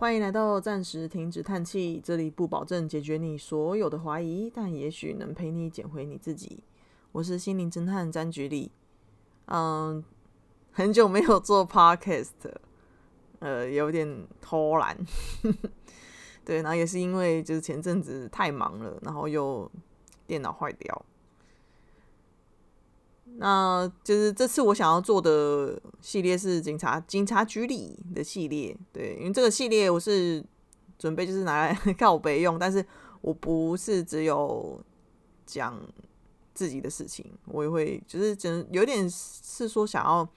欢迎来到暂时停止叹气，这里不保证解决你所有的怀疑，但也许能陪你捡回你自己。我是心灵侦探詹菊丽。嗯，很久没有做 podcast，呃，有点偷懒。对，然后也是因为就是前阵子太忙了，然后又电脑坏掉。那就是这次我想要做的系列是警察警察局里的系列，对，因为这个系列我是准备就是拿来 告备用，但是我不是只有讲自己的事情，我也会就是真有点是说想要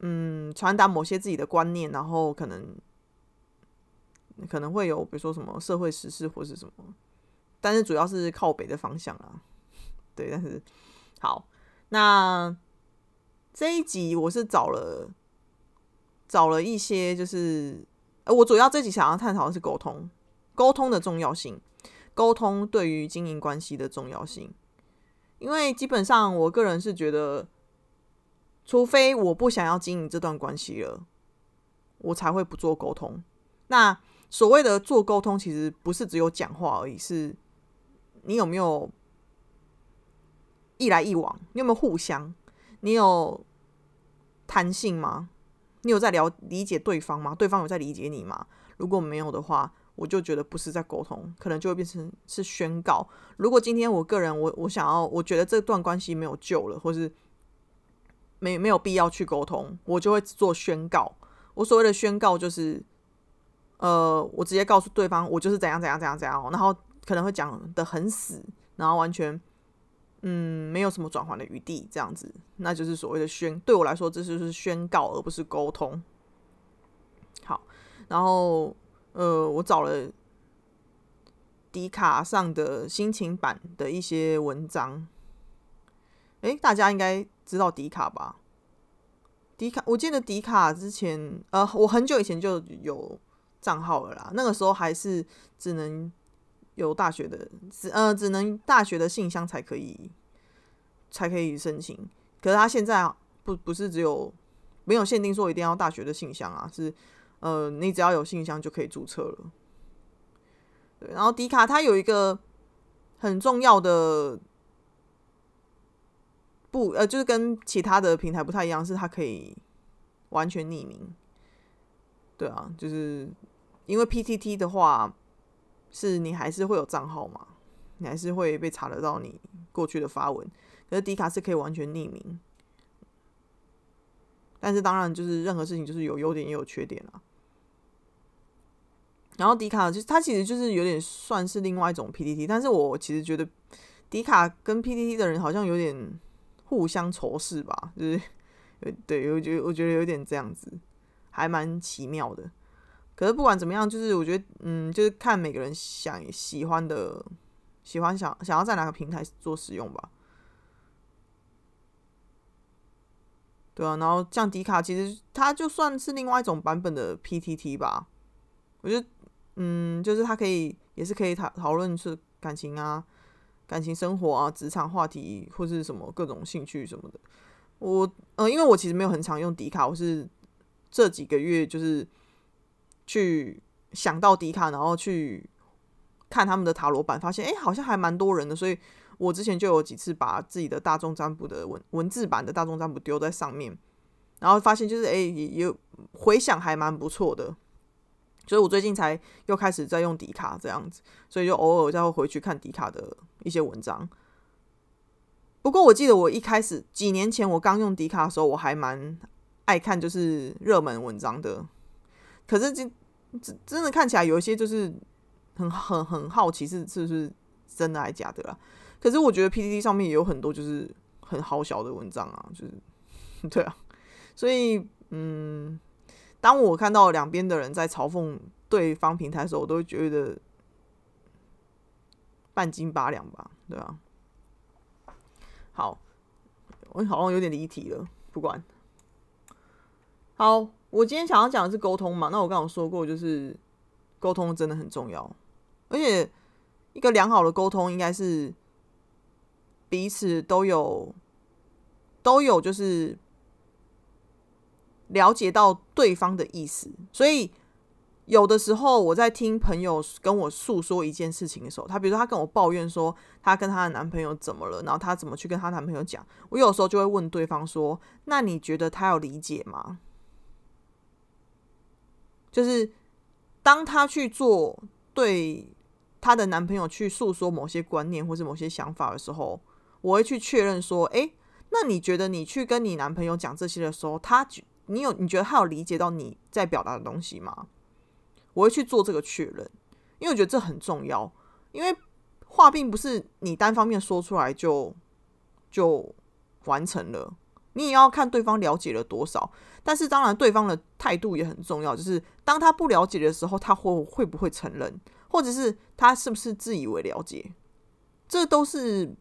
嗯传达某些自己的观念，然后可能可能会有比如说什么社会时事或是什么，但是主要是靠北的方向啊，对，但是好。那这一集我是找了找了一些，就是呃，我主要这集想要探讨的是沟通，沟通的重要性，沟通对于经营关系的重要性。因为基本上，我个人是觉得，除非我不想要经营这段关系了，我才会不做沟通。那所谓的做沟通，其实不是只有讲话而已，是你有没有？一来一往，你有没有互相？你有弹性吗？你有在了理解对方吗？对方有在理解你吗？如果没有的话，我就觉得不是在沟通，可能就会变成是宣告。如果今天我个人，我我想要，我觉得这段关系没有救了，或是没没有必要去沟通，我就会做宣告。我所谓的宣告就是，呃，我直接告诉对方，我就是怎样怎样怎样怎样，然后可能会讲的很死，然后完全。嗯，没有什么转换的余地，这样子，那就是所谓的宣。对我来说，这就是宣告，而不是沟通。好，然后呃，我找了迪卡上的心情版的一些文章。诶，大家应该知道迪卡吧？迪卡，我记得迪卡之前，呃，我很久以前就有账号了啦。那个时候还是只能。有大学的，只呃只能大学的信箱才可以，才可以申请。可是他现在不不是只有没有限定说一定要大学的信箱啊，是呃你只要有信箱就可以注册了。对，然后迪卡它有一个很重要的不呃就是跟其他的平台不太一样，是它可以完全匿名。对啊，就是因为 PTT 的话。是你还是会有账号嘛？你还是会被查得到你过去的发文。可是迪卡是可以完全匿名，但是当然就是任何事情就是有优点也有缺点啊。然后迪卡就它其实就是有点算是另外一种 PPT，但是我其实觉得迪卡跟 PPT 的人好像有点互相仇视吧，就是 对，我觉得我觉得有点这样子，还蛮奇妙的。可是不管怎么样，就是我觉得，嗯，就是看每个人想喜欢的，喜欢想想要在哪个平台做使用吧。对啊，然后像迪卡，其实它就算是另外一种版本的 PTT 吧。我觉得，嗯，就是它可以，也是可以讨讨论是感情啊、感情生活啊、职场话题或是什么各种兴趣什么的。我，呃，因为我其实没有很常用迪卡，我是这几个月就是。去想到迪卡，然后去看他们的塔罗版，发现哎，好像还蛮多人的，所以我之前就有几次把自己的大众占卜的文文字版的大众占卜丢在上面，然后发现就是哎，也回想还蛮不错的，所以我最近才又开始在用迪卡这样子，所以就偶尔再会回去看迪卡的一些文章。不过我记得我一开始几年前我刚用迪卡的时候，我还蛮爱看就是热门文章的。可是，真真真的看起来有一些就是很很很好奇是是不是真的还是假的啦。可是我觉得 PPT 上面也有很多就是很好小的文章啊，就是 对啊。所以，嗯，当我看到两边的人在嘲讽对方平台的时候，我都会觉得半斤八两吧，对啊。好，我好像有点离题了，不管。好。我今天想要讲的是沟通嘛？那我刚刚说过，就是沟通真的很重要，而且一个良好的沟通应该是彼此都有都有就是了解到对方的意思，所以有的时候我在听朋友跟我诉说一件事情的时候，他比如说他跟我抱怨说他跟他的男朋友怎么了，然后他怎么去跟他男朋友讲，我有时候就会问对方说：“那你觉得他有理解吗？”就是当他去做对他的男朋友去诉说某些观念或是某些想法的时候，我会去确认说：“诶，那你觉得你去跟你男朋友讲这些的时候，他你有你觉得他有理解到你在表达的东西吗？”我会去做这个确认，因为我觉得这很重要。因为话并不是你单方面说出来就就完成了，你也要看对方了解了多少。但是当然，对方的态度也很重要。就是当他不了解的时候，他会会不会承认，或者是他是不是自以为了解，这都是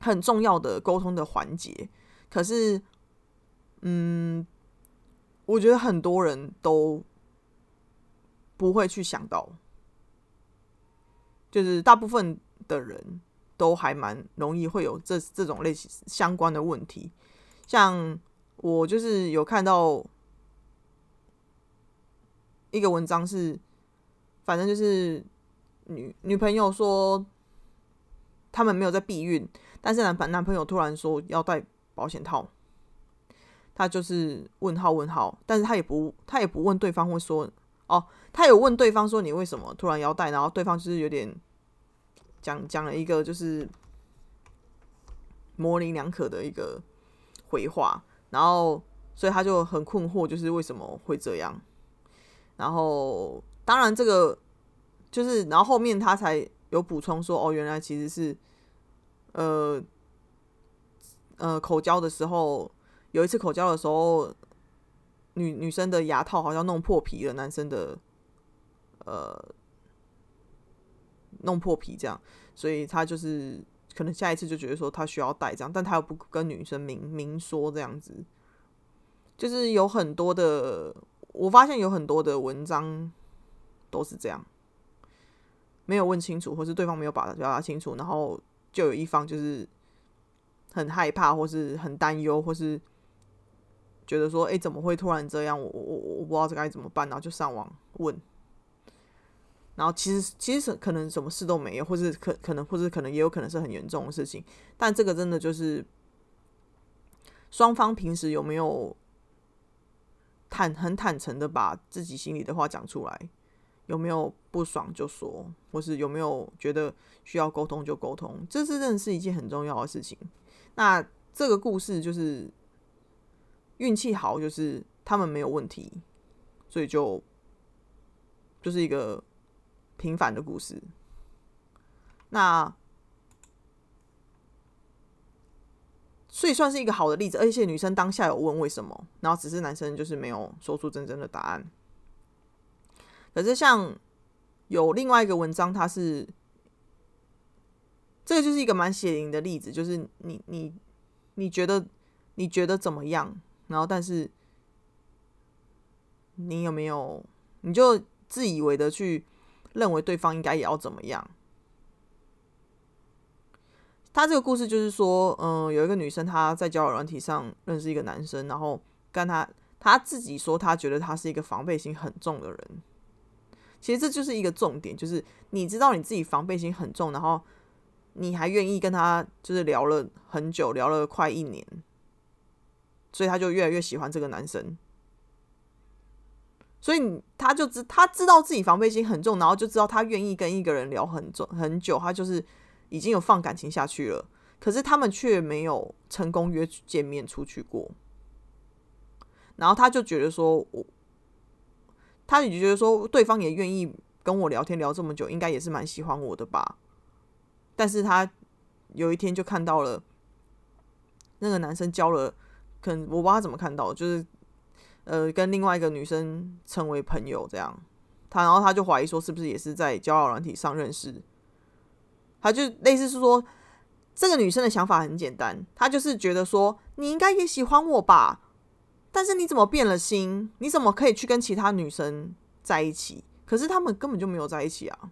很重要的沟通的环节。可是，嗯，我觉得很多人都。不会去想到，就是大部分的人都还蛮容易会有这这种类型相关的问题。像我就是有看到一个文章，是反正就是女女朋友说他们没有在避孕，但是男男朋友突然说要戴保险套，他就是问号问号，但是他也不他也不问对方会说。哦，他有问对方说：“你为什么突然要带？”然后对方就是有点讲讲了一个就是模棱两可的一个回话，然后所以他就很困惑，就是为什么会这样。然后当然这个就是，然后后面他才有补充说：“哦，原来其实是呃呃口交的时候，有一次口交的时候。”女女生的牙套好像弄破皮了，男生的呃弄破皮这样，所以他就是可能下一次就觉得说他需要带这样，但他又不跟女生明明说这样子，就是有很多的，我发现有很多的文章都是这样，没有问清楚，或是对方没有把它表达清楚，然后就有一方就是很害怕，或是很担忧，或是。觉得说，哎，怎么会突然这样？我我我我不知道这该怎么办，然后就上网问，然后其实其实可能什么事都没有，或是可可能或者可能也有可能是很严重的事情，但这个真的就是双方平时有没有坦很坦诚的把自己心里的话讲出来，有没有不爽就说，或是有没有觉得需要沟通就沟通，这是真的是一件很重要的事情。那这个故事就是。运气好，就是他们没有问题，所以就就是一个平凡的故事。那所以算是一个好的例子，而且女生当下有问为什么，然后只是男生就是没有说出真正的答案。可是像有另外一个文章，它是这个就是一个蛮血淋的例子，就是你你你觉得你觉得怎么样？然后，但是你有没有，你就自以为的去认为对方应该也要怎么样？他这个故事就是说，嗯，有一个女生她在交友软体上认识一个男生，然后跟他，他自己说他觉得他是一个防备心很重的人。其实这就是一个重点，就是你知道你自己防备心很重，然后你还愿意跟他就是聊了很久，聊了快一年。所以他就越来越喜欢这个男生，所以他就知他知道自己防备心很重，然后就知道他愿意跟一个人聊很重很久，他就是已经有放感情下去了。可是他们却没有成功约见面出去过。然后他就觉得说，我他也觉得说，对方也愿意跟我聊天聊这么久，应该也是蛮喜欢我的吧。但是他有一天就看到了那个男生交了。可能我不知道他怎么看到，就是呃，跟另外一个女生成为朋友这样，他然后他就怀疑说，是不是也是在交友软体上认识？他就类似是说，这个女生的想法很简单，她就是觉得说，你应该也喜欢我吧？但是你怎么变了心？你怎么可以去跟其他女生在一起？可是他们根本就没有在一起啊！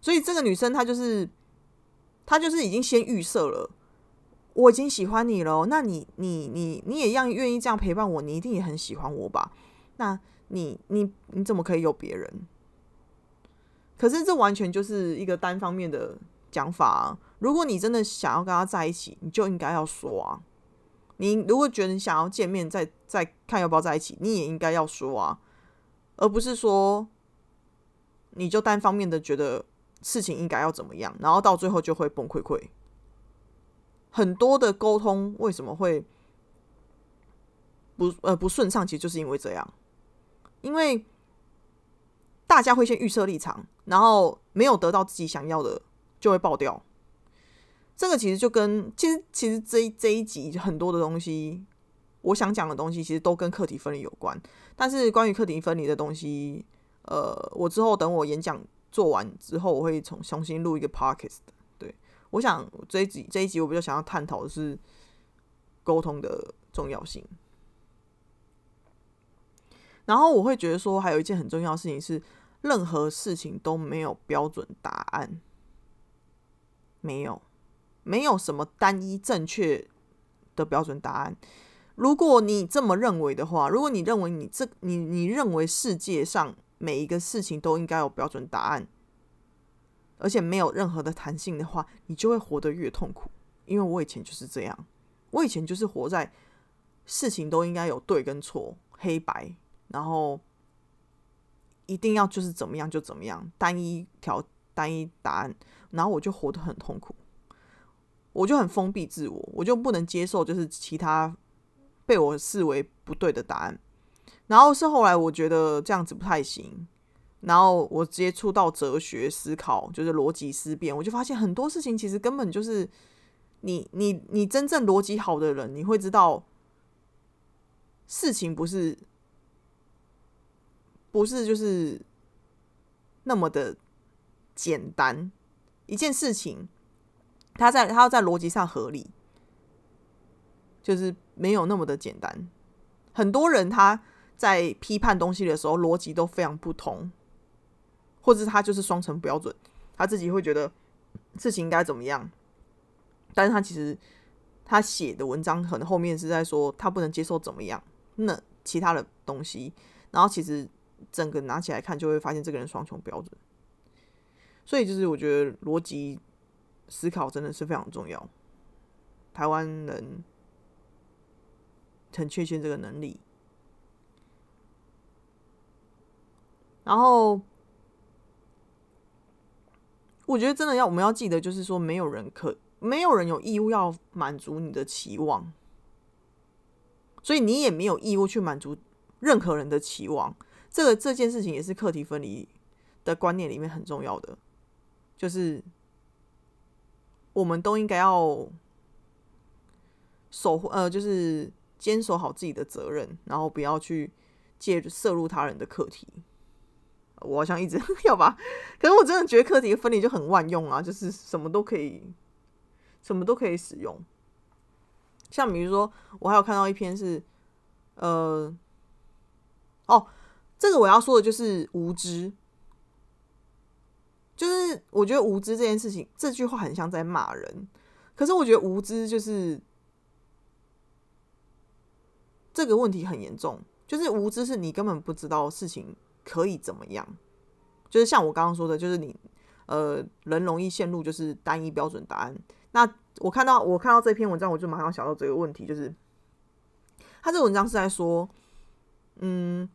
所以这个女生她就是，她就是已经先预设了。我已经喜欢你了，那你你你你也一样愿意这样陪伴我，你一定也很喜欢我吧？那你你你怎么可以有别人？可是这完全就是一个单方面的讲法啊！如果你真的想要跟他在一起，你就应该要说啊！你如果觉得你想要见面，再再看要不要在一起，你也应该要说啊，而不是说你就单方面的觉得事情应该要怎么样，然后到最后就会崩溃溃。很多的沟通为什么会不呃不顺畅？其实就是因为这样，因为大家会先预设立场。然后没有得到自己想要的，就会爆掉。这个其实就跟其实其实这这一集很多的东西，我想讲的东西，其实都跟课题分离有关。但是关于课题分离的东西，呃，我之后等我演讲做完之后，我会重重新录一个 podcast。我想这一集这一集我比较想要探讨的是沟通的重要性。然后我会觉得说，还有一件很重要的事情是。任何事情都没有标准答案，没有，没有什么单一正确的标准答案。如果你这么认为的话，如果你认为你这你你认为世界上每一个事情都应该有标准答案，而且没有任何的弹性的话，你就会活得越痛苦。因为我以前就是这样，我以前就是活在事情都应该有对跟错、黑白，然后。一定要就是怎么样就怎么样，单一条单一答案，然后我就活得很痛苦，我就很封闭自我，我就不能接受就是其他被我视为不对的答案。然后是后来我觉得这样子不太行，然后我接触到哲学思考，就是逻辑思辨，我就发现很多事情其实根本就是你你你真正逻辑好的人，你会知道事情不是。不是就是那么的简单一件事情，他在他要在逻辑上合理，就是没有那么的简单。很多人他在批判东西的时候，逻辑都非常不同，或者他就是双重标准，他自己会觉得事情应该怎么样，但是他其实他写的文章可能后面是在说他不能接受怎么样，那其他的东西，然后其实。整个拿起来看，就会发现这个人双重标准。所以，就是我觉得逻辑思考真的是非常重要。台湾人很缺缺这个能力。然后，我觉得真的要我们要记得，就是说，没有人可没有人有义务要满足你的期望，所以你也没有义务去满足任何人的期望。这个这件事情也是课题分离的观念里面很重要的，就是我们都应该要守护呃，就是坚守好自己的责任，然后不要去介摄入他人的课题。我好像一直 要把，可是我真的觉得课题分离就很万用啊，就是什么都可以，什么都可以使用。像比如说，我还有看到一篇是，呃，哦。这个我要说的就是无知，就是我觉得无知这件事情，这句话很像在骂人。可是我觉得无知就是这个问题很严重，就是无知是你根本不知道事情可以怎么样。就是像我刚刚说的，就是你呃人容易陷入就是单一标准答案。那我看到我看到这篇文章，我就马上想到这个问题，就是他这文章是在说，嗯。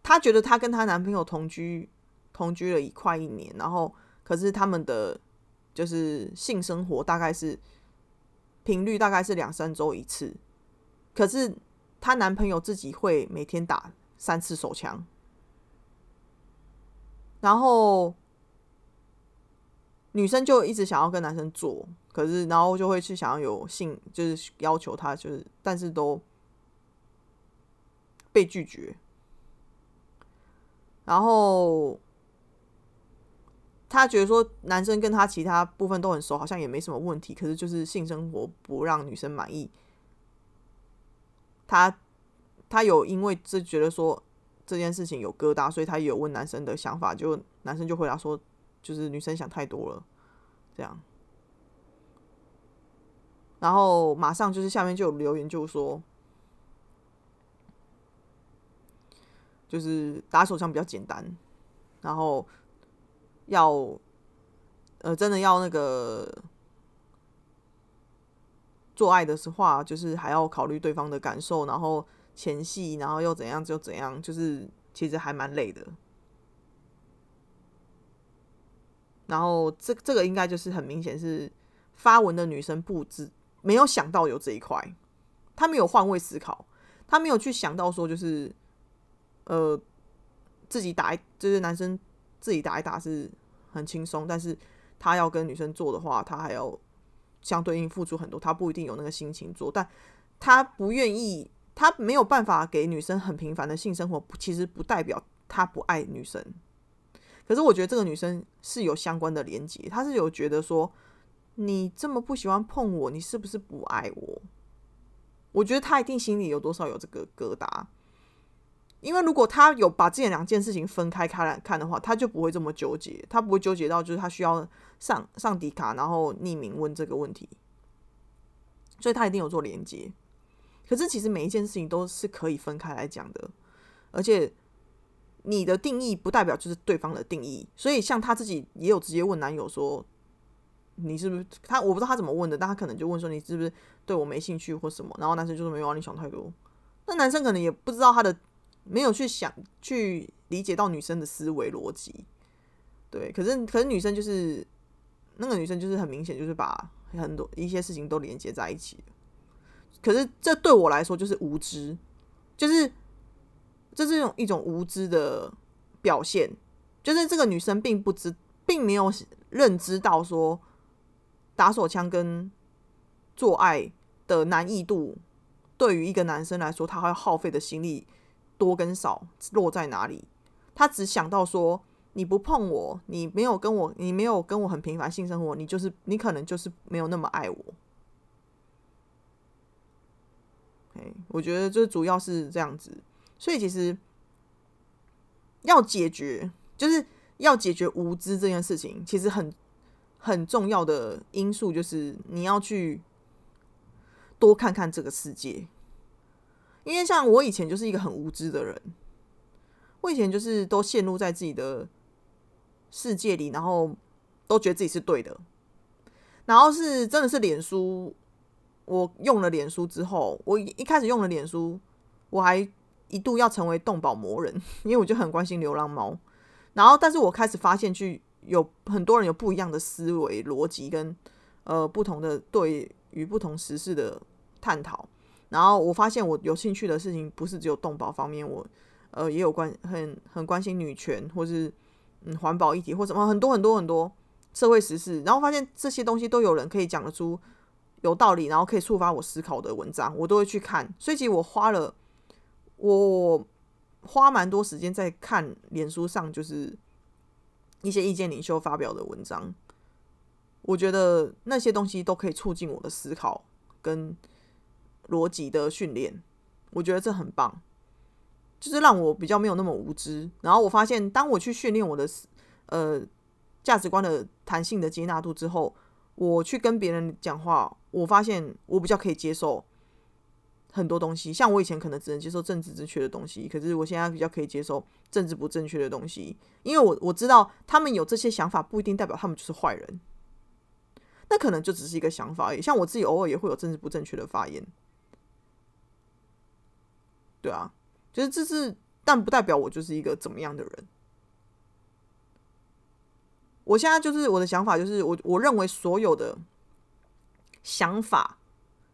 她觉得她跟她男朋友同居，同居了一快一年，然后可是他们的就是性生活大概是频率大概是两三周一次，可是她男朋友自己会每天打三次手枪，然后女生就一直想要跟男生做，可是然后就会去想要有性，就是要求他，就是但是都被拒绝。然后他觉得说，男生跟他其他部分都很熟，好像也没什么问题。可是就是性生活不让女生满意。他他有因为这觉得说这件事情有疙瘩，所以他有问男生的想法，就男生就回答说，就是女生想太多了，这样。然后马上就是下面就有留言，就说。就是打手枪比较简单，然后要呃真的要那个做爱的时话，就是还要考虑对方的感受，然后前戏，然后又怎样就怎样，就是其实还蛮累的。然后这这个应该就是很明显是发文的女生不知没有想到有这一块，她没有换位思考，她没有去想到说就是呃自己打一就是男生自己打一打是很轻松，但是他要跟女生做的话，他还要相对应付出很多，他不一定有那个心情做，但他不愿意，他没有办法给女生很平凡的性生活，其实不代表他不爱女生。可是我觉得这个女生是有相关的连接，她是有觉得说，你这么不喜欢碰我，你是不是不爱我？我觉得她一定心里有多少有这个疙瘩，因为如果她有把这两件事情分开开来看的话，她就不会这么纠结，她不会纠结到就是她需要上上迪卡，然后匿名问这个问题，所以她一定有做连接。可是其实每一件事情都是可以分开来讲的，而且。你的定义不代表就是对方的定义，所以像他自己也有直接问男友说：“你是不是他？我不知道他怎么问的，但他可能就问说你是不是对我没兴趣或什么？”然后男生就说：“没有啊，你想太多。”那男生可能也不知道他的没有去想去理解到女生的思维逻辑，对。可是可是女生就是那个女生就是很明显就是把很多一些事情都连接在一起，可是这对我来说就是无知，就是。这是一种一种无知的表现，就是这个女生并不知，并没有认知到说打手枪跟做爱的难易度，对于一个男生来说，他会耗费的心力多跟少落在哪里？他只想到说，你不碰我，你没有跟我，你没有跟我很频繁性生活，你就是你可能就是没有那么爱我。我觉得这主要是这样子。所以其实要解决，就是要解决无知这件事情，其实很很重要的因素就是你要去多看看这个世界。因为像我以前就是一个很无知的人，我以前就是都陷入在自己的世界里，然后都觉得自己是对的。然后是真的是脸书，我用了脸书之后，我一开始用了脸书，我还。一度要成为动保魔人，因为我就很关心流浪猫。然后，但是我开始发现，去有很多人有不一样的思维逻辑跟呃不同的对于不同时事的探讨。然后我发现，我有兴趣的事情不是只有动保方面，我呃也有关很很关心女权，或是嗯环保议题，或什么很多很多很多社会时事。然后发现这些东西都有人可以讲得出有道理，然后可以触发我思考的文章，我都会去看。所以，其实我花了。我花蛮多时间在看脸书上，就是一些意见领袖发表的文章。我觉得那些东西都可以促进我的思考跟逻辑的训练。我觉得这很棒，就是让我比较没有那么无知。然后我发现，当我去训练我的呃价值观的弹性的接纳度之后，我去跟别人讲话，我发现我比较可以接受。很多东西，像我以前可能只能接受政治正确的东西，可是我现在比较可以接受政治不正确的东西，因为我我知道他们有这些想法，不一定代表他们就是坏人，那可能就只是一个想法而已。像我自己偶尔也会有政治不正确的发言，对啊，就是这是，但不代表我就是一个怎么样的人。我现在就是我的想法，就是我我认为所有的想法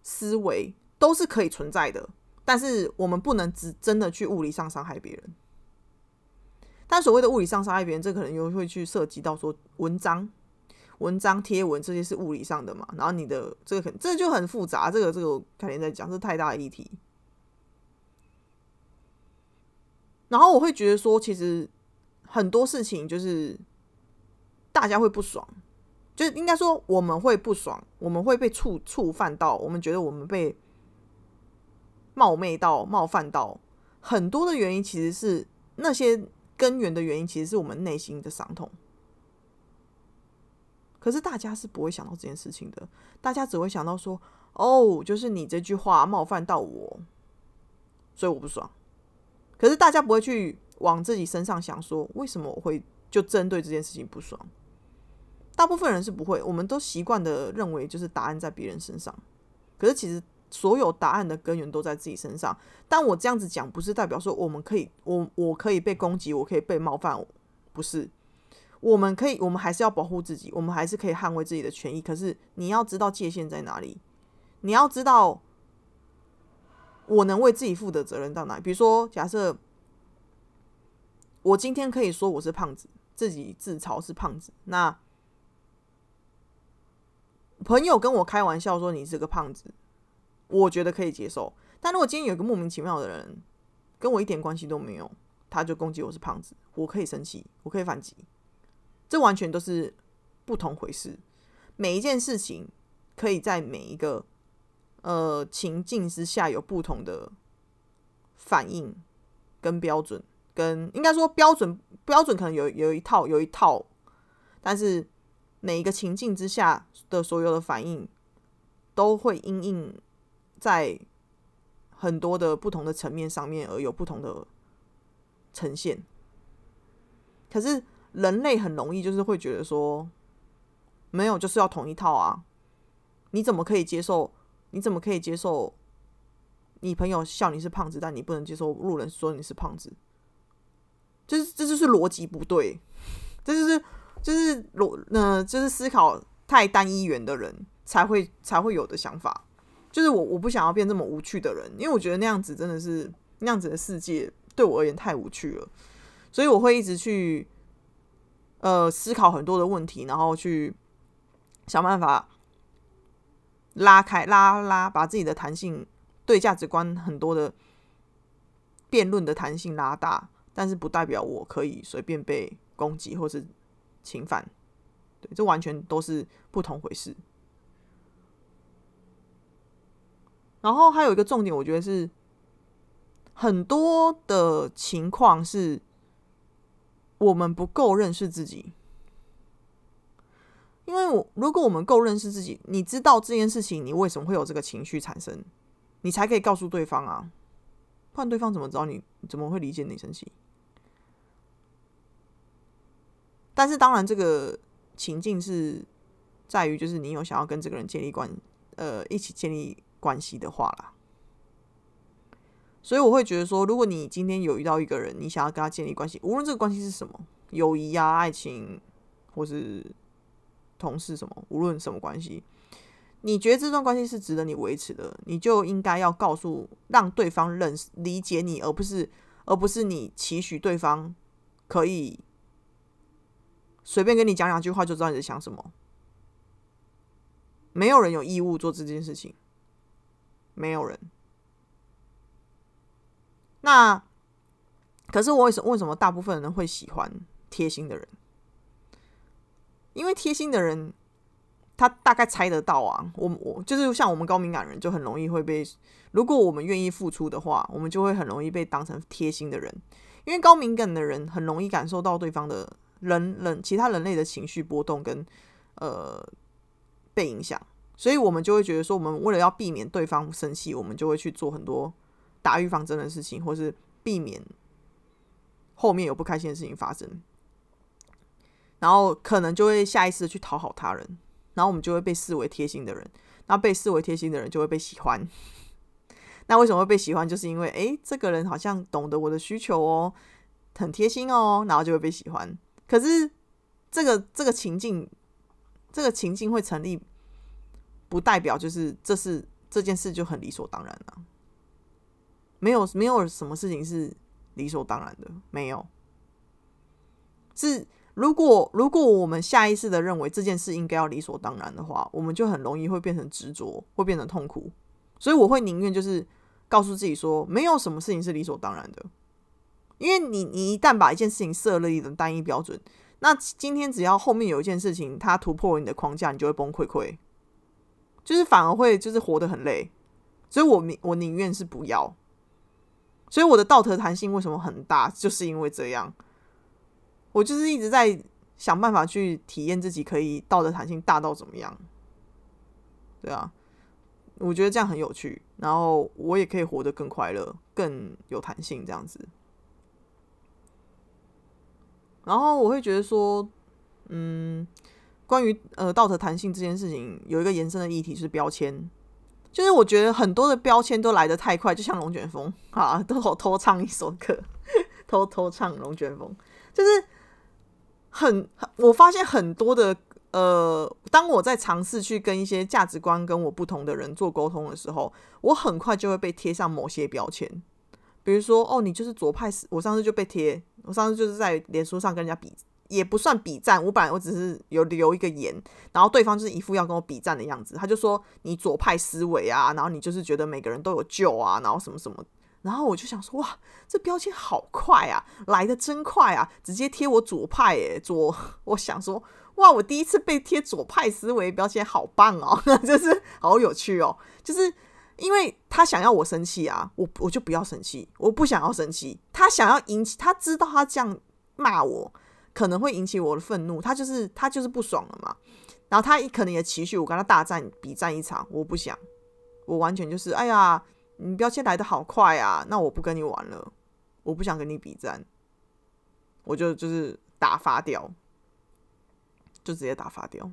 思维。都是可以存在的，但是我们不能只真的去物理上伤害别人。但所谓的物理上伤害别人，这可能又会去涉及到说文章、文章贴文这些是物理上的嘛？然后你的这个很这就很复杂，这个这个改天再讲，这太大的议题。然后我会觉得说，其实很多事情就是大家会不爽，就是应该说我们会不爽，我们会被触触犯到，我们觉得我们被。冒昧到冒犯到很多的原因，其实是那些根源的原因，其实是我们内心的伤痛。可是大家是不会想到这件事情的，大家只会想到说：“哦，就是你这句话冒犯到我，所以我不爽。”可是大家不会去往自己身上想，说为什么我会就针对这件事情不爽？大部分人是不会，我们都习惯的认为就是答案在别人身上。可是其实所有答案的根源都在自己身上。但我这样子讲，不是代表说我们可以，我我可以被攻击，我可以被冒犯，不是。我们可以，我们还是要保护自己，我们还是可以捍卫自己的权益。可是你要知道界限在哪里，你要知道我能为自己负的责任到哪里。比如说，假设我今天可以说我是胖子，自己自嘲是胖子，那朋友跟我开玩笑说你是个胖子，我觉得可以接受。但如果今天有一个莫名其妙的人跟我一点关系都没有，他就攻击我是胖子，我可以生气，我可以反击。这完全都是不同回事。每一件事情可以在每一个呃情境之下有不同的反应跟标准，跟应该说标准标准可能有有一套有一套，但是每一个情境之下的所有的反应都会因应在很多的不同的层面上面而有不同的呈现。可是。人类很容易就是会觉得说，没有就是要同一套啊！你怎么可以接受？你怎么可以接受？你朋友笑你是胖子，但你不能接受路人说你是胖子，这这就是逻辑不对，这就是就是逻呃就是思考太单一元的人才会才会有的想法。就是我我不想要变这么无趣的人，因为我觉得那样子真的是那样子的世界对我而言太无趣了，所以我会一直去。呃，思考很多的问题，然后去想办法拉开、拉拉，把自己的弹性、对价值观很多的辩论的弹性拉大，但是不代表我可以随便被攻击或是侵犯。对，这完全都是不同回事。然后还有一个重点，我觉得是很多的情况是。我们不够认识自己，因为我如果我们够认识自己，你知道这件事情，你为什么会有这个情绪产生，你才可以告诉对方啊，不然对方怎么知道你怎么会理解你生气？但是当然，这个情境是在于，就是你有想要跟这个人建立关，呃，一起建立关系的话啦。所以我会觉得说，如果你今天有遇到一个人，你想要跟他建立关系，无论这个关系是什么，友谊啊、爱情，或是同事什么，无论什么关系，你觉得这段关系是值得你维持的，你就应该要告诉让对方认识、理解你，而不是而不是你期许对方可以随便跟你讲两句话就知道你在想什么。没有人有义务做这件事情，没有人。那可是我为什为什么大部分人会喜欢贴心的人？因为贴心的人他大概猜得到啊，我我就是像我们高敏感人就很容易会被，如果我们愿意付出的话，我们就会很容易被当成贴心的人。因为高敏感的人很容易感受到对方的人人其他人类的情绪波动跟呃被影响，所以我们就会觉得说，我们为了要避免对方生气，我们就会去做很多。打预防针的事情，或是避免后面有不开心的事情发生，然后可能就会下意识的去讨好他人，然后我们就会被视为贴心的人。那被视为贴心的人就会被喜欢。那为什么会被喜欢？就是因为诶，这个人好像懂得我的需求哦，很贴心哦，然后就会被喜欢。可是这个这个情境，这个情境会成立，不代表就是这是这件事就很理所当然了。没有没有什么事情是理所当然的，没有。是如果如果我们下意识的认为这件事应该要理所当然的话，我们就很容易会变成执着，会变成痛苦。所以我会宁愿就是告诉自己说，没有什么事情是理所当然的。因为你你一旦把一件事情设了一种单一标准，那今天只要后面有一件事情它突破了你的框架，你就会崩溃溃，就是反而会就是活得很累。所以我我宁愿是不要。所以我的道德弹性为什么很大？就是因为这样，我就是一直在想办法去体验自己可以道德弹性大到怎么样。对啊，我觉得这样很有趣，然后我也可以活得更快乐、更有弹性这样子。然后我会觉得说，嗯，关于呃道德弹性这件事情，有一个延伸的议题是标签，就是我觉得很多的标签都来得太快，就像龙卷风。啊，都偷唱一首歌，偷偷唱龙卷风，就是很我发现很多的呃，当我在尝试去跟一些价值观跟我不同的人做沟通的时候，我很快就会被贴上某些标签。比如说，哦，你就是左派，我上次就被贴，我上次就是在脸书上跟人家比，也不算比战，我本来我只是有留一个言，然后对方就是一副要跟我比战的样子，他就说你左派思维啊，然后你就是觉得每个人都有救啊，然后什么什么，然后我就想说，哇，这标签好快啊，来的真快啊，直接贴我左派，诶，左，我想说，哇，我第一次被贴左派思维标签，好棒哦，就是好有趣哦，就是。因为他想要我生气啊，我我就不要生气，我不想要生气。他想要引起，他知道他这样骂我可能会引起我的愤怒，他就是他就是不爽了嘛。然后他可能也情绪，我跟他大战比战一场，我不想，我完全就是哎呀，你标签来的好快啊，那我不跟你玩了，我不想跟你比战，我就就是打发掉，就直接打发掉，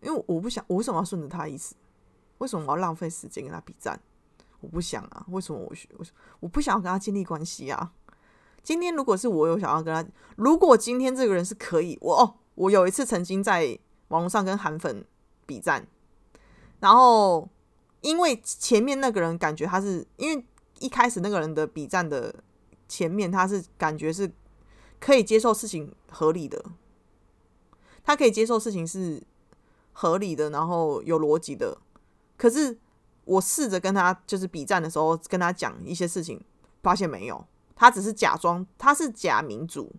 因为我不想，我为什么要顺着他意思？为什么我要浪费时间跟他比战？我不想啊！为什么我我我不想要跟他建立关系啊？今天如果是我有想要跟他，如果今天这个人是可以，我哦，我有一次曾经在网络上跟韩粉比战，然后因为前面那个人感觉他是因为一开始那个人的比战的前面他是感觉是可以接受事情合理的，他可以接受事情是合理的，然后有逻辑的。可是我试着跟他就是比战的时候，跟他讲一些事情，发现没有，他只是假装他是假民主、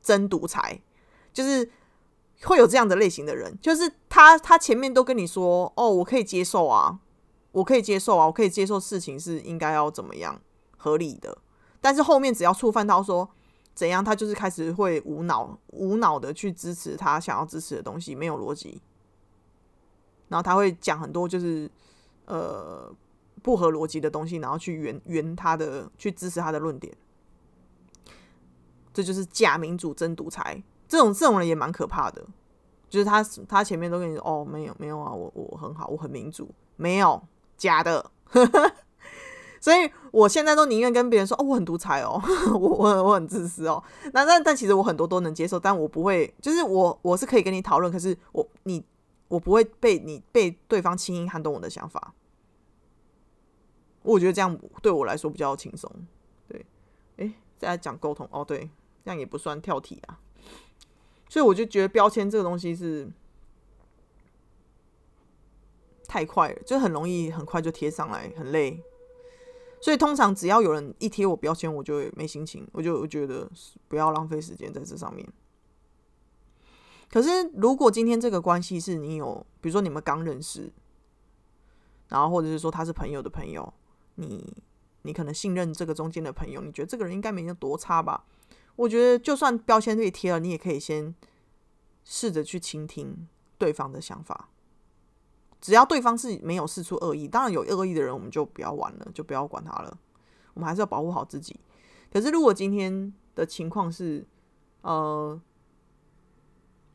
真独裁，就是会有这样的类型的人，就是他他前面都跟你说哦，我可以接受啊，我可以接受啊，我可以接受事情是应该要怎么样合理的，但是后面只要触犯到说怎样，他就是开始会无脑无脑的去支持他想要支持的东西，没有逻辑。然后他会讲很多就是呃不合逻辑的东西，然后去圆圆他的去支持他的论点，这就是假民主真独裁。这种这种人也蛮可怕的，就是他他前面都跟你说哦没有没有啊，我我很好，我很民主，没有假的。所以我现在都宁愿跟别人说哦我很独裁哦，我我我很自私哦。那但但其实我很多都能接受，但我不会，就是我我是可以跟你讨论，可是我你。我不会被你被对方轻易撼动我的想法，我觉得这样对我来说比较轻松。对，哎，再来讲沟通哦，对，这样也不算跳题啊。所以我就觉得标签这个东西是太快了，就很容易很快就贴上来，很累。所以通常只要有人一贴我标签，我就没心情，我就我觉得不要浪费时间在这上面。可是，如果今天这个关系是你有，比如说你们刚认识，然后或者是说他是朋友的朋友，你你可能信任这个中间的朋友，你觉得这个人应该没有多差吧？我觉得就算标签被贴了，你也可以先试着去倾听对方的想法，只要对方是没有试出恶意，当然有恶意的人我们就不要玩了，就不要管他了，我们还是要保护好自己。可是如果今天的情况是，呃。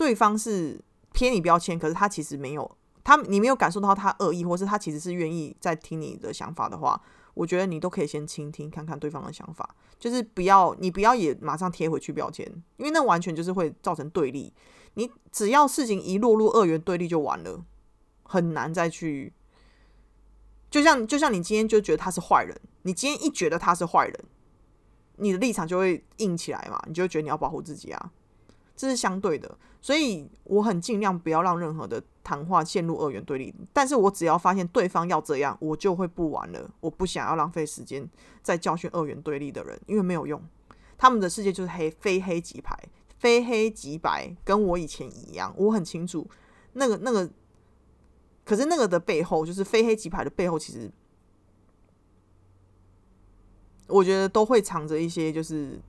对方是贴你标签，可是他其实没有，他你没有感受到他恶意，或是他其实是愿意在听你的想法的话，我觉得你都可以先倾听，看看对方的想法，就是不要你不要也马上贴回去标签，因为那完全就是会造成对立。你只要事情一落入二元对立就完了，很难再去。就像就像你今天就觉得他是坏人，你今天一觉得他是坏人，你的立场就会硬起来嘛，你就觉得你要保护自己啊。这是相对的，所以我很尽量不要让任何的谈话陷入二元对立。但是我只要发现对方要这样，我就会不玩了。我不想要浪费时间在教训二元对立的人，因为没有用。他们的世界就是黑，非黑即白，非黑即白，跟我以前一样。我很清楚那个那个，可是那个的背后，就是非黑即白的背后，其实我觉得都会藏着一些，就是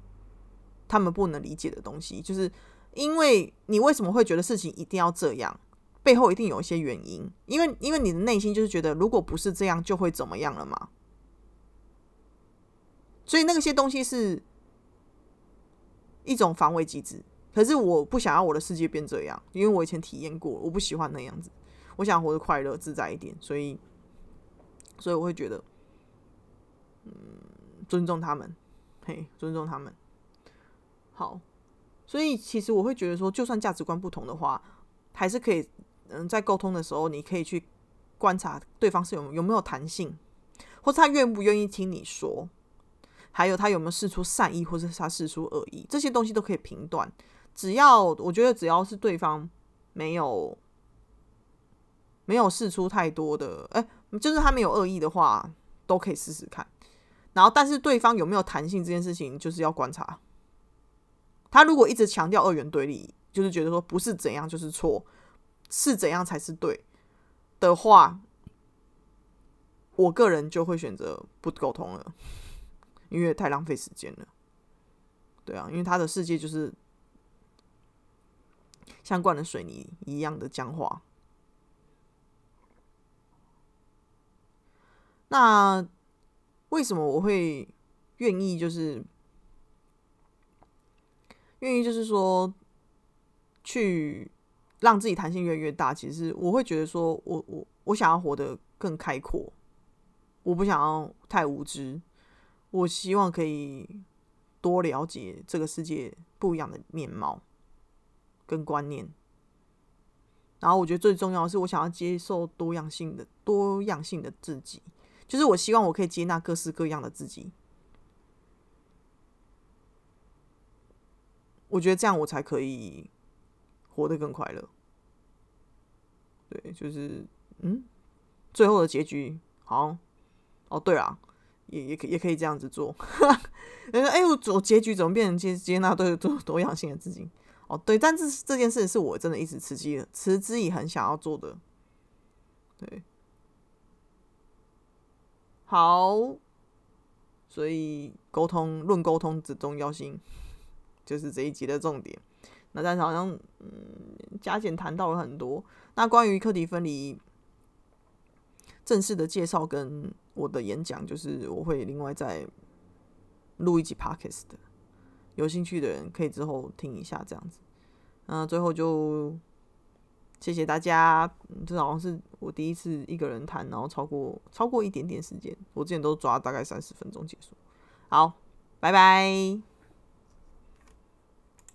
他们不能理解的东西，就是。因为你为什么会觉得事情一定要这样？背后一定有一些原因。因为，因为你的内心就是觉得，如果不是这样，就会怎么样了嘛。所以那些东西是一种防卫机制。可是我不想要我的世界变这样，因为我以前体验过，我不喜欢那样子。我想活得快乐自在一点，所以，所以我会觉得，嗯，尊重他们，嘿，尊重他们。好，所以其实我会觉得说，就算价值观不同的话，还是可以，嗯，在沟通的时候，你可以去观察对方是有有没有弹性，或者他愿不愿意听你说，还有他有没有试出善意，或者是他试出恶意，这些东西都可以评断。只要我觉得，只要是对方没有没有试出太多的，哎，就是他没有恶意的话，都可以试试看。然后，但是对方有没有弹性这件事情，就是要观察。他如果一直强调二元对立，就是觉得说不是怎样就是错，是怎样才是对的话，我个人就会选择不沟通了，因为太浪费时间了。对啊，因为他的世界就是。像灌了水泥一样的僵化。那为什么我会愿意？就是愿意，就是说去让自己弹性越来越大。其实我会觉得说，我我我想要活得更开阔，我不想要太无知。我希望可以多了解这个世界不一样的面貌。跟观念，然后我觉得最重要的是，我想要接受多样性的多样性的自己，就是我希望我可以接纳各式各样的自己。我觉得这样我才可以活得更快乐。对，就是嗯，最后的结局好哦，对啊，也也可也可以这样子做。人说：“哎，我我结局怎么变成接接纳多多多样性的自己？”哦，对，但这这件事是我真的一直持之持之以恒想要做的。对，好，所以沟通论沟通之重要性，就是这一集的重点。那但是好像嗯，加减谈到了很多。那关于课题分离正式的介绍跟我的演讲，就是我会另外再录一集 podcast 的。有兴趣的人可以之后听一下，这样子。那最后就谢谢大家。这好像是我第一次一个人谈，然后超过超过一点点时间。我之前都抓大概三十分钟结束。好，拜拜。